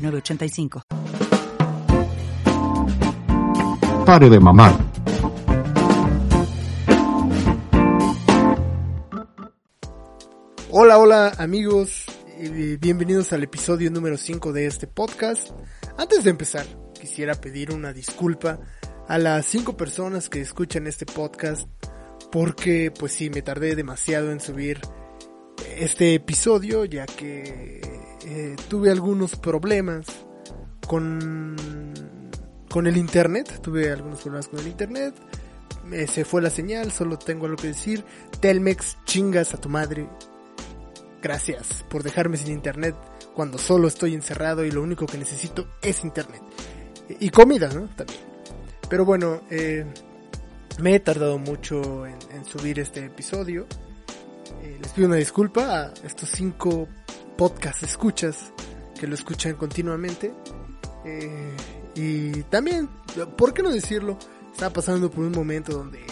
906985. Pare de mamar. Hola, hola amigos, y bienvenidos al episodio número 5 de este podcast. Antes de empezar, quisiera pedir una disculpa a las 5 personas que escuchan este podcast porque pues sí, me tardé demasiado en subir este episodio ya que eh, tuve algunos problemas con, con el internet, tuve algunos problemas con el internet, se fue la señal, solo tengo algo que decir, Telmex, chingas a tu madre, gracias por dejarme sin internet cuando solo estoy encerrado y lo único que necesito es internet. Y comida, ¿no? También. Pero bueno, eh, me he tardado mucho en, en subir este episodio. Eh, les pido una disculpa a estos cinco podcast escuchas que lo escuchan continuamente. Eh, y también, ¿por qué no decirlo? Estaba pasando por un momento donde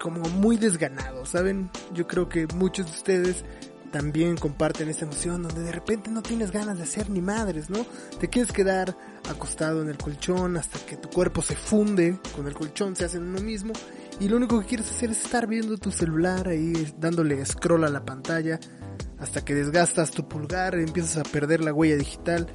como muy desganado, ¿saben? Yo creo que muchos de ustedes también comparten esta emoción donde de repente no tienes ganas de hacer ni madres, ¿no? Te quieres quedar acostado en el colchón hasta que tu cuerpo se funde con el colchón, se hace uno mismo y lo único que quieres hacer es estar viendo tu celular ahí dándole scroll a la pantalla hasta que desgastas tu pulgar, empiezas a perder la huella digital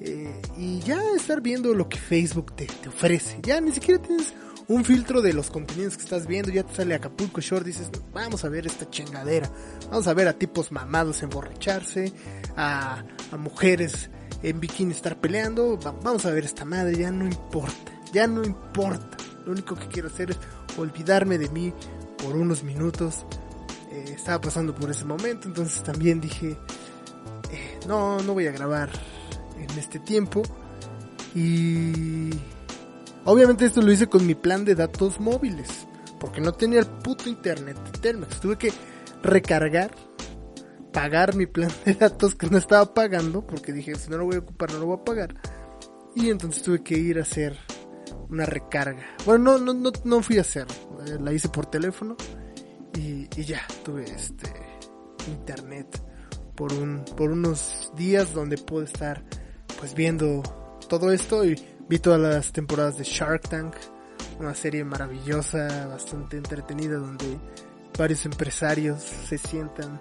eh, y ya estar viendo lo que Facebook te, te ofrece. Ya ni siquiera tienes un filtro de los contenidos que estás viendo, ya te sale Acapulco Short, dices, vamos a ver esta chingadera, vamos a ver a tipos mamados emborracharse, a, a mujeres en bikini estar peleando, va- vamos a ver esta madre, ya no importa, ya no importa, lo único que quiero hacer es olvidarme de mí por unos minutos, Eh, estaba pasando por ese momento, entonces también dije, eh, no, no voy a grabar en este tiempo, y Obviamente esto lo hice con mi plan de datos móviles, porque no tenía el puto internet de Telmex. Tuve que recargar, pagar mi plan de datos que no estaba pagando, porque dije, si no lo voy a ocupar, no lo voy a pagar. Y entonces tuve que ir a hacer una recarga. Bueno, no, no, no, no fui a hacerlo, eh, la hice por teléfono y, y ya, tuve este internet por un, por unos días donde pude estar pues viendo todo esto y vi todas las temporadas de Shark Tank, una serie maravillosa, bastante entretenida donde varios empresarios se sientan,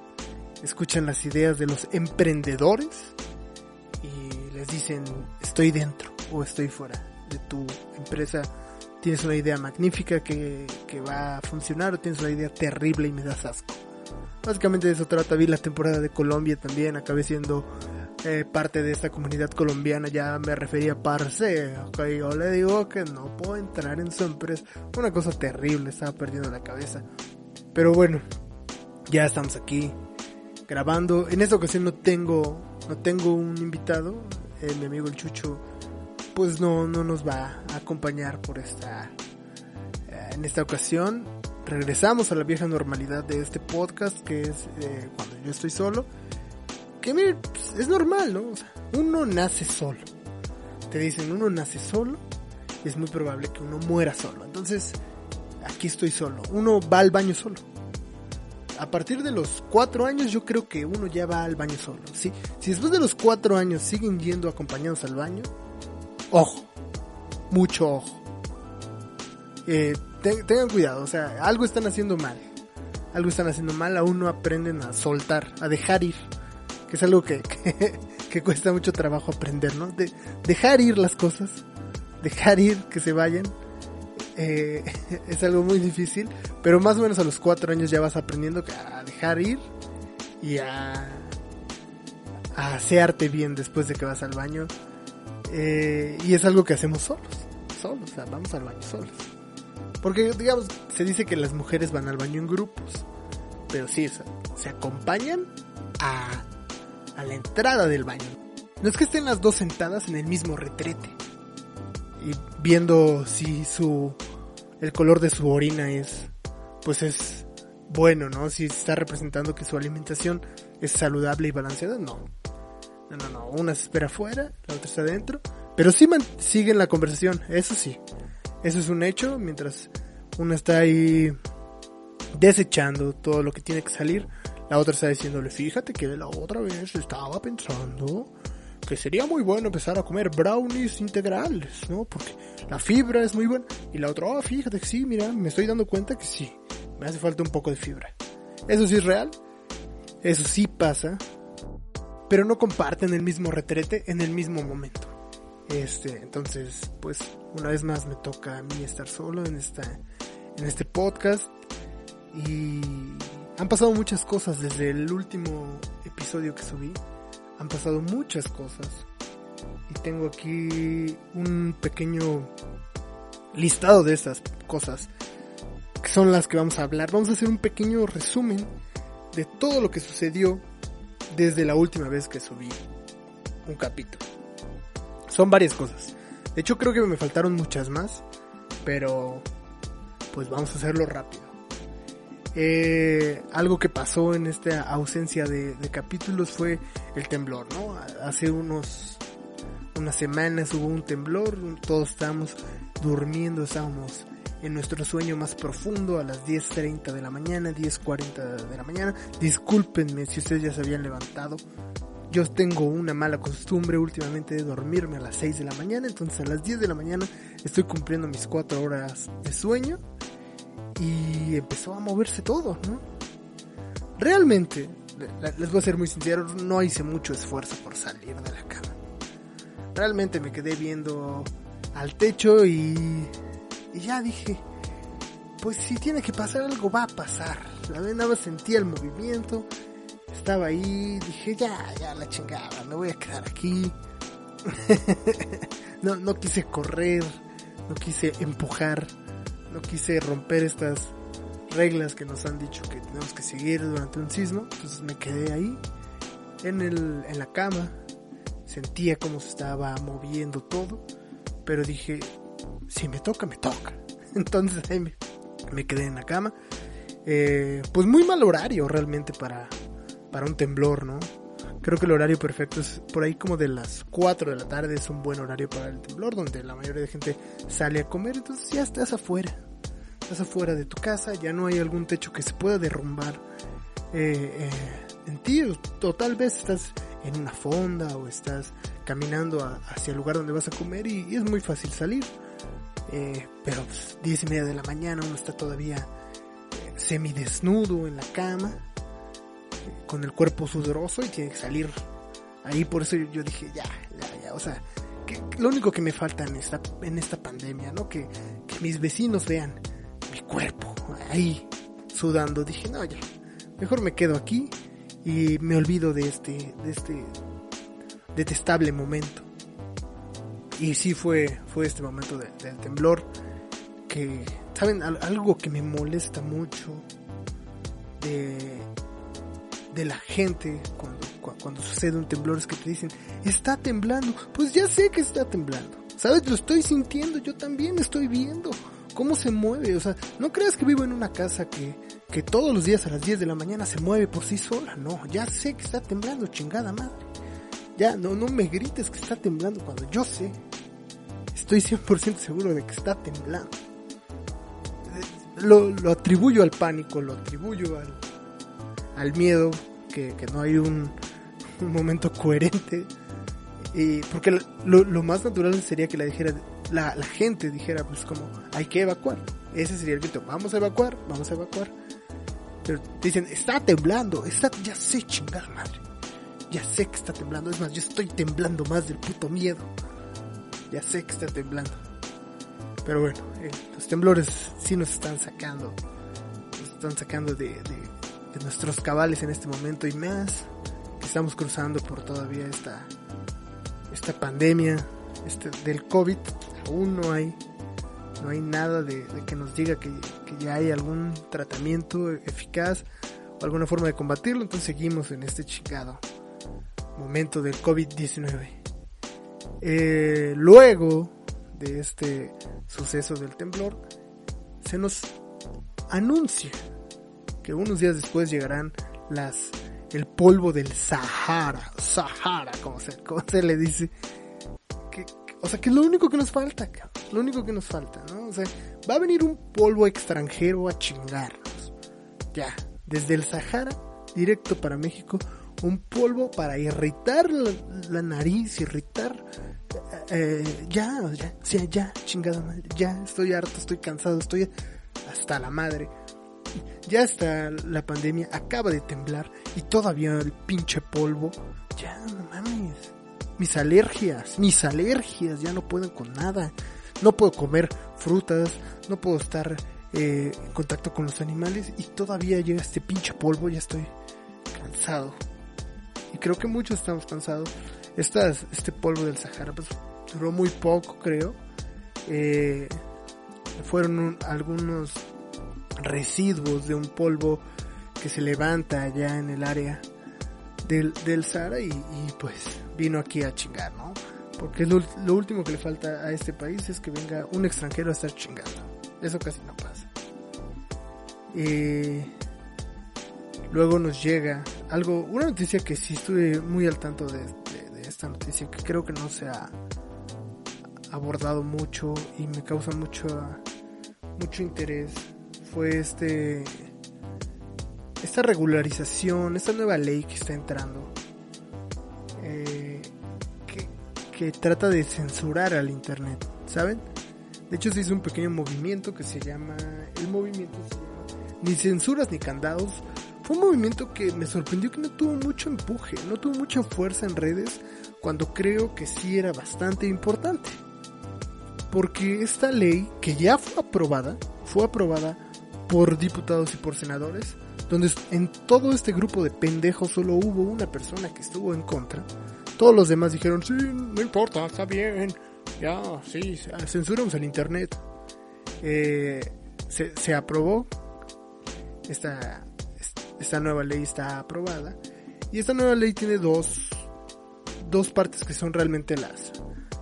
escuchan las ideas de los emprendedores y les dicen estoy dentro o estoy fuera de tu empresa. Tienes una idea magnífica que, que va a funcionar o tienes una idea terrible y me das asco. Básicamente de eso trata. Vi la temporada de Colombia también. Acabé siendo eh, parte de esta comunidad colombiana. Ya me refería a Parce. Ok, yo le digo que no puedo entrar en su empresa. Una cosa terrible. Estaba perdiendo la cabeza. Pero bueno, ya estamos aquí grabando. En esta ocasión no tengo, no tengo un invitado. Eh, mi amigo el Chucho, pues no, no nos va a acompañar por esta, eh, en esta ocasión regresamos a la vieja normalidad de este podcast que es eh, cuando yo estoy solo. Que mire, pues, es normal, ¿no? Uno nace solo. Te dicen, uno nace solo y es muy probable que uno muera solo. Entonces, aquí estoy solo. Uno va al baño solo. A partir de los cuatro años yo creo que uno ya va al baño solo. ¿sí? Si después de los cuatro años siguen yendo acompañados al baño, ojo, mucho ojo. Eh, te- tengan cuidado, o sea, algo están haciendo mal. Algo están haciendo mal, aún no aprenden a soltar, a dejar ir. Que es algo que, que, cuesta mucho trabajo aprender, ¿no? De, dejar ir las cosas, dejar ir que se vayan. eh, es algo muy difícil, pero más o menos a los cuatro años ya vas aprendiendo a dejar ir y a, a asearte bien después de que vas al baño. Eh, y es algo que hacemos solos, solos, o sea, vamos al baño solos. Porque, digamos, se dice que las mujeres van al baño en grupos. Pero sí, se acompañan a, a la entrada del baño. no es que estén las dos sentadas en el mismo retrete y viendo si su el color de su orina es pues es bueno, ¿no? Si está representando que su alimentación es saludable y balanceada, no. No, no, no. Una se espera afuera, la otra está adentro. Pero sí siguen la conversación, eso sí. Eso es un hecho, mientras una está ahí desechando todo lo que tiene que salir, la otra está diciéndole, fíjate que la otra vez estaba pensando que sería muy bueno empezar a comer brownies integrales, ¿no? Porque la fibra es muy buena. Y la otra, oh, fíjate que sí, mira, me estoy dando cuenta que sí, me hace falta un poco de fibra. Eso sí es real, eso sí pasa, pero no comparten el mismo retrete en el mismo momento. Este, entonces, pues, una vez más me toca a mí estar solo en esta, en este podcast y han pasado muchas cosas desde el último episodio que subí. Han pasado muchas cosas. Y tengo aquí un pequeño listado de esas cosas. Que son las que vamos a hablar. Vamos a hacer un pequeño resumen de todo lo que sucedió desde la última vez que subí un capítulo. Son varias cosas. De hecho creo que me faltaron muchas más. Pero pues vamos a hacerlo rápido. Eh, algo que pasó en esta ausencia de, capítulos fue el temblor, ¿no? Hace unos unas semanas hubo un temblor, todos estábamos durmiendo, estábamos en nuestro sueño más profundo a las 10.30 de la mañana, 10.40 de la mañana. Discúlpenme si ustedes ya se habían levantado. Yo tengo una mala costumbre últimamente de dormirme a las 6 de la mañana, entonces a las 10 de la mañana estoy cumpliendo mis 4 horas de sueño y empezó a moverse todo, ¿no? Realmente, les voy a ser muy sincero, no hice mucho esfuerzo por salir de la cama. Realmente me quedé viendo al techo y, y ya dije, pues si tiene que pasar algo va a pasar. La vez nada sentía el movimiento, estaba ahí, dije ya, ya la chingada, me voy a quedar aquí. no, no quise correr, no quise empujar no quise romper estas reglas que nos han dicho que tenemos que seguir durante un sismo, entonces me quedé ahí en, el, en la cama, sentía cómo se estaba moviendo todo, pero dije, si me toca, me toca. Entonces ahí me, quedé en la cama. Eh, pues muy mal horario realmente para, para un temblor, ¿no? Creo que el horario perfecto es por ahí como de las 4 de la tarde, es un buen horario para el temblor, donde la mayoría de gente sale a comer, entonces ya estás afuera. Estás afuera de tu casa, ya no hay algún techo que se pueda derrumbar eh, eh, en ti, o, tal vez estás en una fonda o estás caminando hacia el lugar donde vas a comer y, es muy fácil salir. Eh, pero pues, 10 y media de la mañana uno está todavía semidesnudo en la cama con el cuerpo sudoroso y tiene que salir ahí. Por eso yo, dije, ya, ya, ya, o sea, lo único que me falta en esta, en esta pandemia, ¿no? Que, que mis vecinos vean mi cuerpo ahí sudando. Dije, no, ya, mejor me quedo aquí y me olvido de este, de este detestable momento. Y sí fue, fue este momento del temblor que, ¿saben? Algo que me molesta mucho de, de la gente cuando, cuando sucede un temblor es que te dicen, está temblando. Pues ya sé que está temblando. ¿Sabes? Lo estoy sintiendo, yo también estoy viendo cómo se mueve. O sea, no creas que vivo en una casa que, que todos los días a las 10 de la mañana se mueve por sí sola. No, ya sé que está temblando, chingada madre. Ya, no, no me grites que está temblando cuando yo sé. Estoy 100% seguro de que está temblando. Lo, lo atribuyo al pánico, lo atribuyo al, al miedo, que, no hay un, momento coherente. Y porque lo, más natural sería que la dijera, la, gente dijera, pues como, hay que evacuar. Ese sería el grito, vamos a evacuar, vamos a evacuar. Pero dicen, está temblando, está, ya sé chingada madre. Ya sé que está temblando, es más, yo estoy temblando más del puto miedo. Ya sé que está temblando. Pero bueno, eh, los temblores sí nos están sacando. Nos están sacando de nuestros cabales en este momento y más que estamos cruzando por todavía esta esta pandemia este, del COVID aún no hay no hay nada de, que nos diga que, ya hay algún tratamiento eficaz o alguna forma de combatirlo entonces seguimos en este chingado momento del COVID-19. Eh, luego de este suceso del temblor, se nos anuncia que unos días después llegarán las el polvo del Sahara, Sahara, como se, le dice. O sea, que es lo único que nos falta, lo único que nos falta, va a venir un polvo extranjero a chingarnos. Ya, desde el Sahara, directo para México, un polvo para irritar la, nariz, irritar... Eh, ya, ya, ya, ya, chingada madre, ya, estoy harto, estoy cansado, estoy hasta la madre. Ya está la pandemia, acaba de temblar y todavía el pinche polvo. Ya, no mames. Mis alergias, mis alergias ya no pueden con nada. No puedo comer frutas, no puedo estar eh, en contacto con los animales y todavía llega este pinche polvo, ya estoy cansado. Y creo que muchos estamos cansados. Este polvo del Sahara pues, duró muy poco, creo. Eh, fueron algunos residuos de un polvo que se levanta allá en el área del, Sahara y, pues vino aquí a chingar, ¿no? Porque lo, último que le falta a este país es que venga un extranjero a estar chingando. Eso casi no pasa. Eh, luego nos llega algo, una noticia que sí estuve muy al tanto de esta noticia, que creo que no se ha abordado mucho y me causa mucho, mucho interés fue este esta regularización, esta nueva ley que está entrando, eh, que, que, trata de censurar al Internet, ¿saben? De hecho se hizo un pequeño movimiento que se llama, el movimiento Ni censuras ni candados. Fue un movimiento que me sorprendió que no tuvo mucho empuje, no tuvo mucha fuerza en redes, cuando creo que sí era bastante importante. Porque esta ley, que ya fue aprobada, fue aprobada por diputados y por senadores, donde en todo este grupo de pendejos solo hubo una persona que estuvo en contra. Todos los demás dijeron, sí, no importa, está bien, ya, sí, censuramos el Internet. Eh, se, se, aprobó, esta, esta nueva ley está aprobada, y esta nueva ley tiene dos, dos partes que son realmente las,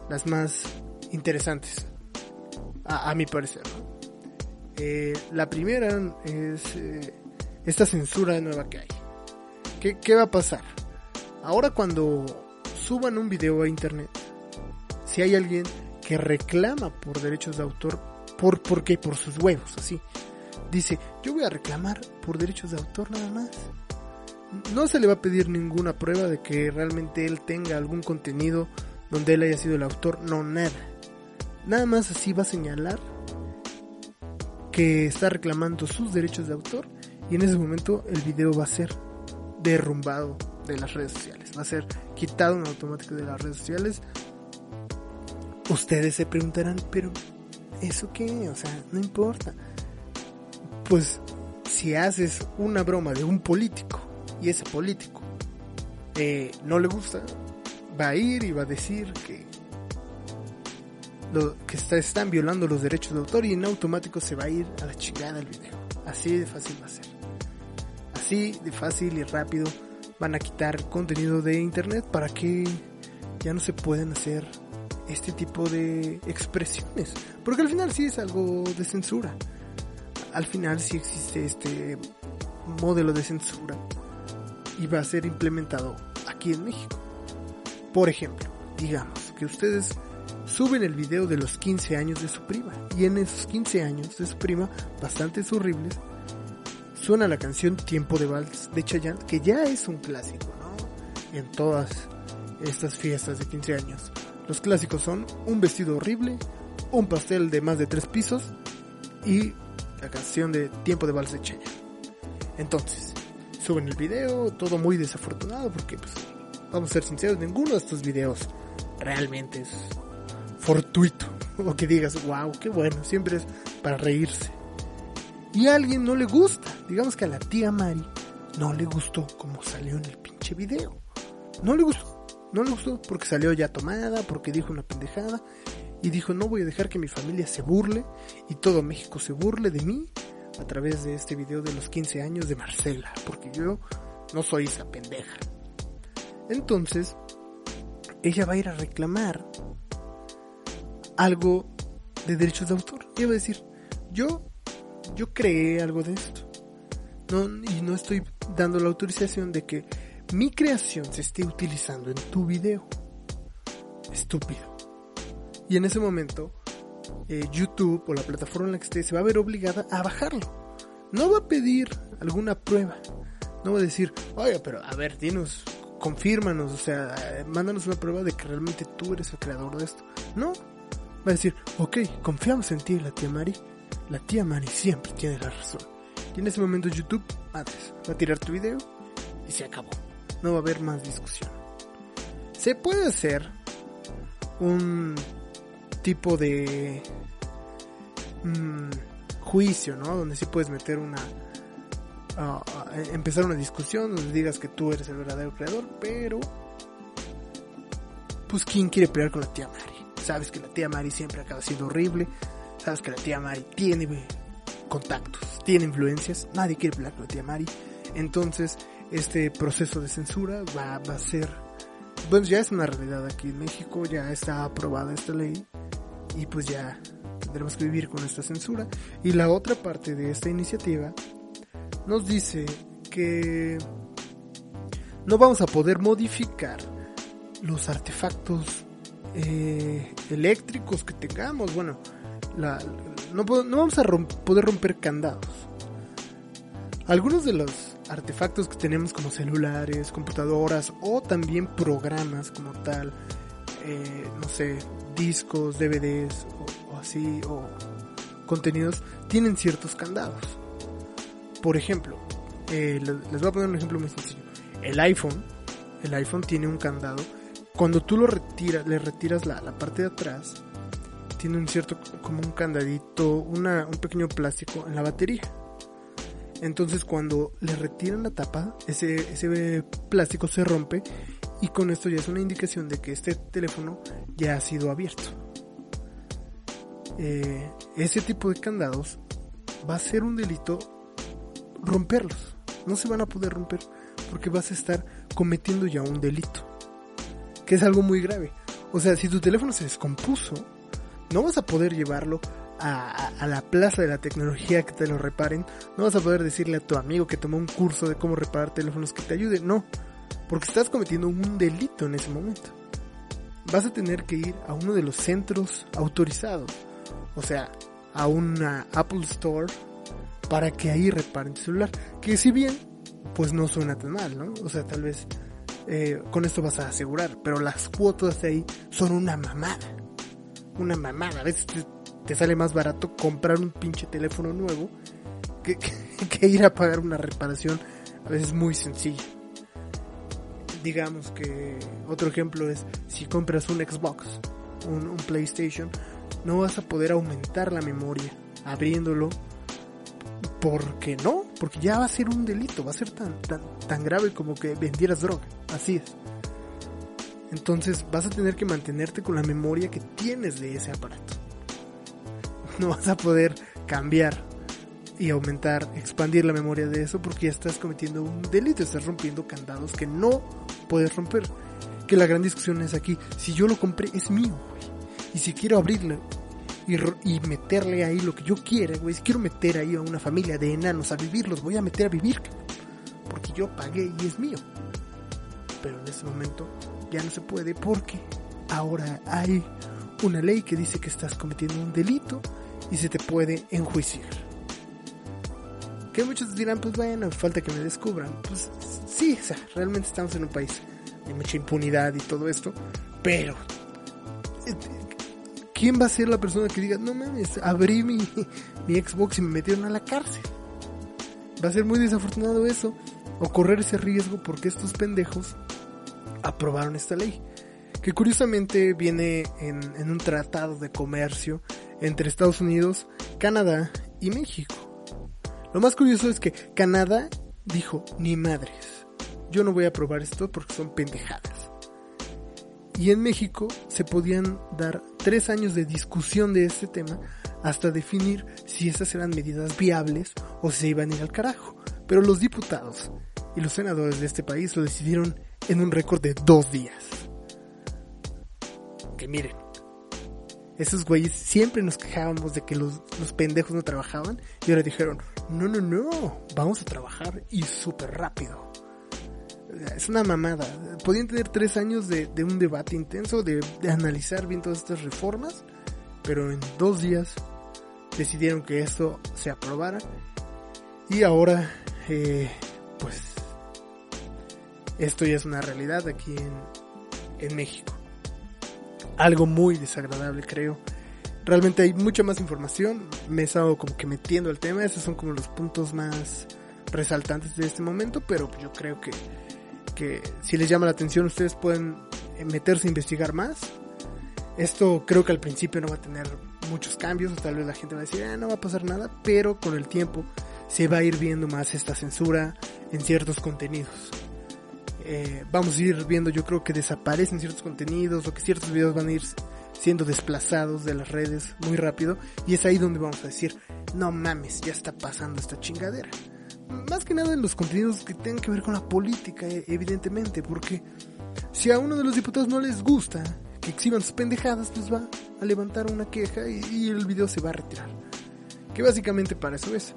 las más interesantes, a, mi parecer. Eh, la primera es eh, esta censura nueva que hay. ¿Qué, ¿Qué va a pasar? Ahora cuando suban un video a internet, si hay alguien que reclama por derechos de autor, ¿por, ¿por qué? Por sus huevos, así. Dice, yo voy a reclamar por derechos de autor nada más. No se le va a pedir ninguna prueba de que realmente él tenga algún contenido donde él haya sido el autor, no nada. Nada más así va a señalar que está reclamando sus derechos de autor y en ese momento el video va a ser derrumbado de las redes sociales, va a ser quitado en automático de las redes sociales. Ustedes se preguntarán, pero ¿eso qué? O sea, no importa. Pues si haces una broma de un político y ese político eh, no le gusta, va a ir y va a decir que que está, están violando los derechos de autor y en automático se va a ir a la chingada el video. Así de fácil va a ser. Así de fácil y rápido van a quitar contenido de internet para que ya no se puedan hacer este tipo de expresiones. Porque al final sí es algo de censura. Al final sí existe este modelo de censura y va a ser implementado aquí en México. Por ejemplo, digamos que ustedes suben el video de los 15 años de su prima. Y en esos 15 años de su prima, bastante horribles, suena la canción Tiempo de Vals de Chayanne, que ya es un clásico, ¿no? En todas estas fiestas de 15 años. Los clásicos son Un vestido horrible, Un pastel de más de tres pisos y la canción de Tiempo de Vals de Chayanne. Entonces, suben el video, todo muy desafortunado porque, pues, vamos a ser sinceros, ninguno de estos videos realmente es fortuito. O que digas, wow, qué bueno, siempre es para reírse. Y a alguien no le gusta. Digamos que a la tía Mari no le gustó como salió en el pinche video. No le gustó. No le gustó porque salió ya tomada, porque dijo una pendejada. Y dijo, no voy a dejar que mi familia se burle y todo México se burle de mí a través de este video de los 15 años de Marcela. Porque yo no soy esa pendeja. Entonces, ella va a ir a reclamar algo de derechos de autor. Ella va a decir, yo, yo creé algo de esto. Y no estoy dando la autorización de que mi creación se esté utilizando en tu video. Estúpido. Y en ese momento, eh, YouTube o la plataforma en la que esté se va a ver obligada a bajarlo. No va a pedir alguna prueba. No va a decir, oye, pero a ver, dinos, confírmanos, o sea, mándanos una prueba de que realmente tú eres el creador de esto. No. Va a decir, ok, confiamos en ti, la tía Mari. La tía Mari siempre tiene la razón. Y en ese momento YouTube, madres, va a tirar tu video y se acabó. No va a haber más discusión. Se puede hacer un tipo de mm, juicio, ¿no? Donde sí puedes meter una... ah, ah, empezar una discusión donde digas que tú eres el verdadero creador, pero... Pues ¿quién quiere pelear con la tía Mari? Sabes que la tía Mari siempre acaba siendo horrible. Sabes que la tía Mari tiene contactos, tiene influencias. Nadie quiere pelear con la tía Mari. Entonces, este proceso de censura va a ser... Bueno, ya es una realidad aquí en México, ya está aprobada esta ley y pues ya tendremos que vivir con esta censura. Y la otra parte de esta iniciativa nos dice que no vamos a poder modificar los artefactos eh, eléctricos que tengamos. Bueno, no, no vamos a poder romper candados. Algunos de los artefactos que tenemos como celulares, computadoras o también programas como tal, eh, no sé, discos, DVDs o, así, o contenidos, tienen ciertos candados. Por ejemplo, eh, le- les voy a poner un ejemplo muy sencillo. El iPhone, el iPhone tiene un candado. Cuando tú lo retiras, le retiras la, la parte de atrás, tiene un cierto, como un candadito, una, un pequeño plástico en la batería. Entonces cuando le retiran la tapa, ese, ese plástico se rompe y con esto ya es una indicación de que este teléfono ya ha sido abierto. Eh, ese tipo de candados va a ser un delito romperlos. No se van a poder romper porque vas a estar cometiendo ya un delito. Que es algo muy grave. O sea, si tu teléfono se descompuso, no vas a poder llevarlo a, a- la plaza de la tecnología que te lo reparen. No vas a poder decirle a tu amigo que tomó un curso de cómo reparar teléfonos que te ayude. No, porque estás cometiendo un delito en ese momento. Vas a tener que ir a uno de los centros autorizados. O sea, a una Apple Store para que ahí reparen tu celular. Que si bien, pues no suena tan mal, ¿no? O sea, tal vez eh, con esto vas a asegurar. Pero las cuotas de ahí son una mamada. Una mamada. A veces te, sale más barato comprar un pinche teléfono nuevo que, que- que ir a pagar una reparación a veces muy sencilla. Digamos que otro ejemplo es si compras un Xbox, un, un PlayStation, no vas a poder aumentar la memoria abriéndolo porque no, porque ya va a ser un delito, va a ser tan, tan, tan grave como que vendieras droga, así es. Entonces vas a tener que mantenerte con la memoria que tienes de ese aparato. No vas a poder cambiar y aumentar, expandir la memoria de eso porque ya estás cometiendo un delito, estás rompiendo candados que no puedes romper. Que la gran discusión es aquí, si yo lo compré es mío. Y si quiero abrirlo y, y meterle ahí lo que yo quiera, güey, si quiero meter ahí a una familia de enanos a vivir, los voy a meter a vivir, porque yo pagué y es mío. Pero en ese momento ya no se puede porque ahora hay una ley que dice que estás cometiendo un delito y se te puede enjuiciar. Que muchos dirán, pues bueno, falta que me descubran. Pues sí, o sea, realmente estamos en un país de mucha impunidad y todo esto, pero eh, ¿quién va a ser la persona que diga, no mames, abrí mi, mi Xbox y me metieron a la cárcel? Va a ser muy desafortunado eso, o correr ese riesgo porque estos pendejos aprobaron esta ley, que curiosamente viene en, en un tratado de comercio entre Estados Unidos, Canadá y México. Lo más curioso es que Canadá dijo, ni madres, yo no voy a aprobar esto porque son pendejadas. Y en México se podían dar tres años de discusión de este tema hasta definir si esas eran medidas viables o si se iban a ir al carajo. Pero los diputados y los senadores de este país lo decidieron en un récord de dos días. Que miren, esos güeyes siempre nos quejábamos de que los, los pendejos no trabajaban y ahora dijeron, no, no, no, vamos a trabajar y súper rápido. Es una mamada. Podían tener tres años de, de un debate intenso, de, de analizar bien todas estas reformas, pero en dos días decidieron que esto se aprobara y ahora eh, pues esto ya es una realidad aquí en, en México algo muy desagradable creo. Realmente hay mucha más información. Me he estado como que metiendo el tema. Esos son como los puntos más resaltantes de este momento pero yo creo que que si les llama la atención ustedes pueden meterse a investigar más. Esto creo que al principio no va a tener muchos cambios, o tal vez la gente va a decir, ah, no va a pasar nada, pero con el tiempo se va a ir viendo más esta censura en ciertos contenidos. Eh, vamos a ir viendo, yo creo que desaparecen ciertos contenidos o que ciertos videos van a ir siendo desplazados de las redes muy rápido y es ahí donde vamos a decir, no mames, ya está pasando esta chingadera. Más que nada en los contenidos que tengan que ver con la política, e, evidentemente, porque si a uno de los diputados no les gusta que exhiban sus pendejadas, pues va a levantar una queja y, el video se va a retirar. Que básicamente para eso es.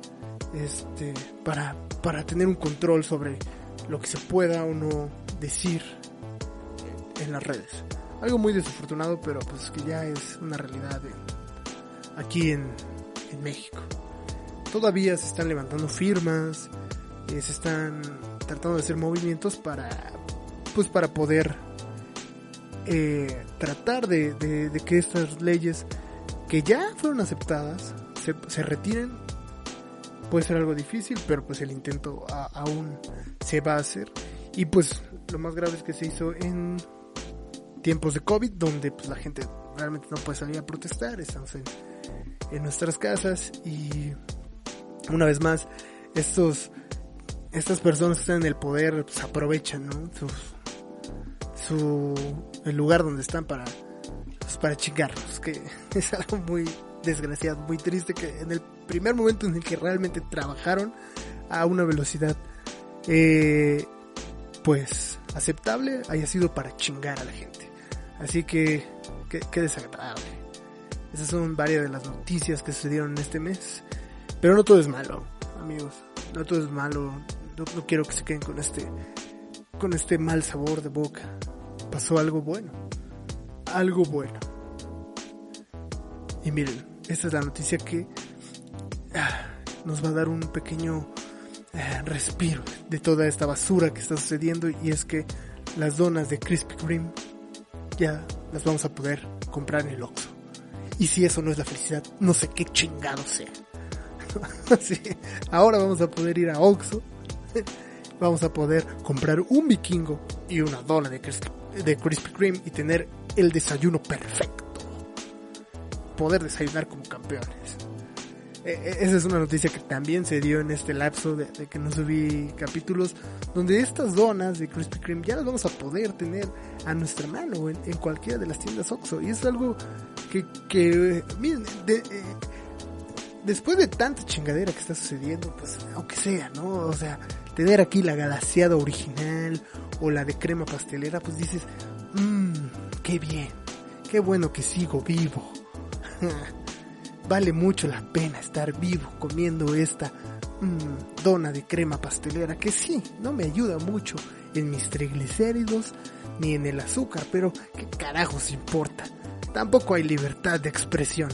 Este, para, para tener un control sobre lo que se pueda o no decir en las redes. Algo muy desafortunado, pero pues que ya es una realidad aquí en, México. Todavía se están levantando firmas, eh, se están tratando de hacer movimientos para, pues para poder eh, tratar de, de, que estas leyes que ya fueron aceptadas se, se, retiren. Puede ser algo difícil, pero pues el intento aún se va a hacer. Y pues lo más grave es que se hizo en tiempos de COVID, donde pues la gente realmente no puede salir a protestar, estamos en, nuestras casas y una vez más estos estas personas que están en el poder pues aprovechan ¿no? sus, su el lugar donde están para pues, para chingarlos que es algo muy desgraciado muy triste que en el primer momento en el que realmente trabajaron a una velocidad eh, pues aceptable haya sido para chingar a la gente. Así que qué desagradable. Esas son varias de las noticias que sucedieron en este mes. Pero no todo es malo amigos. No todo es malo. No, no quiero que se queden con este con este mal sabor de boca. Pasó algo bueno. Algo bueno. Y miren, esta es la noticia que nos va a dar un pequeño ah, respiro de toda esta basura que está sucediendo y es que las donas de Krispy Kreme ya las vamos a poder comprar en el Oxxo. Y si eso no es la felicidad, no sé qué chingado sea. ahora vamos a poder ir a Oxxo, vamos a poder comprar un vikingo y una dona de Krispy Kreme y tener el desayuno perfecto. Poder desayunar como campeones. E, e, esa es una noticia que también se dio en este lapso de, que no subí capítulos, donde estas donas de Krispy Kreme ya las vamos a poder tener a nuestra mano en, cualquiera de las tiendas Oxxo. Y es algo que, que miren, eh, después de tanta chingadera que está sucediendo, pues aunque sea, ¿no? O sea, tener aquí la galaseada original o la de crema pastelera, pues dices, mmm, qué bien, qué bueno que sigo vivo. vale mucho la pena estar vivo comiendo esta mmm, dona de crema pastelera que sí, no me ayuda mucho en mis triglicéridos ni en el azúcar, pero qué carajos importa. Tampoco hay libertad de expresión.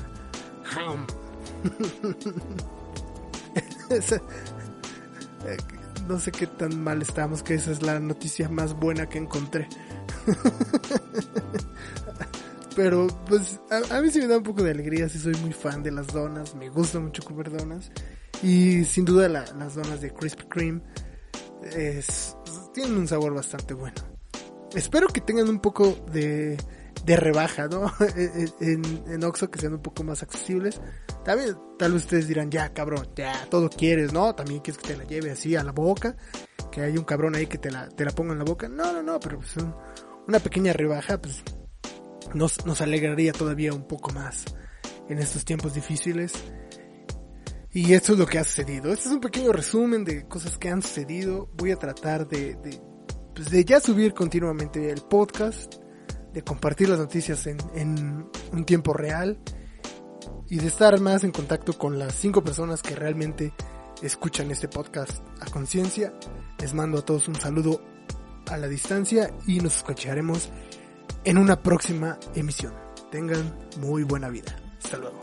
no sé qué tan mal estamos, que esa es la noticia más buena que encontré. Pero pues a, mí sí me da un poco de alegría, sí soy muy fan de las donas, me gusta mucho comer donas. Y sin duda las donas de Krispy Kreme es, tienen un sabor bastante bueno. Espero que tengan un poco de de rebaja, ¿no? en, en Oxxo que sean un poco más accesibles. También, tal vez ustedes dirán, ya cabrón, ya todo quieres, ¿no? También quieres que te la lleve así a la boca, que hay un cabrón ahí que te la, te la ponga en la boca. No, no, no, pero pues una pequeña rebaja, pues nos, nos alegraría todavía un poco más en estos tiempos difíciles. Y esto es lo que ha sucedido. Este es un pequeño resumen de cosas que han sucedido. Voy a tratar de, de, pues de ya subir continuamente el podcast, de compartir las noticias en, en un tiempo real y de estar más en contacto con las cinco personas que realmente escuchan este podcast a conciencia. Les mando a todos un saludo a la distancia y nos escucharemos en una próxima emisión. Tengan muy buena vida. Hasta luego.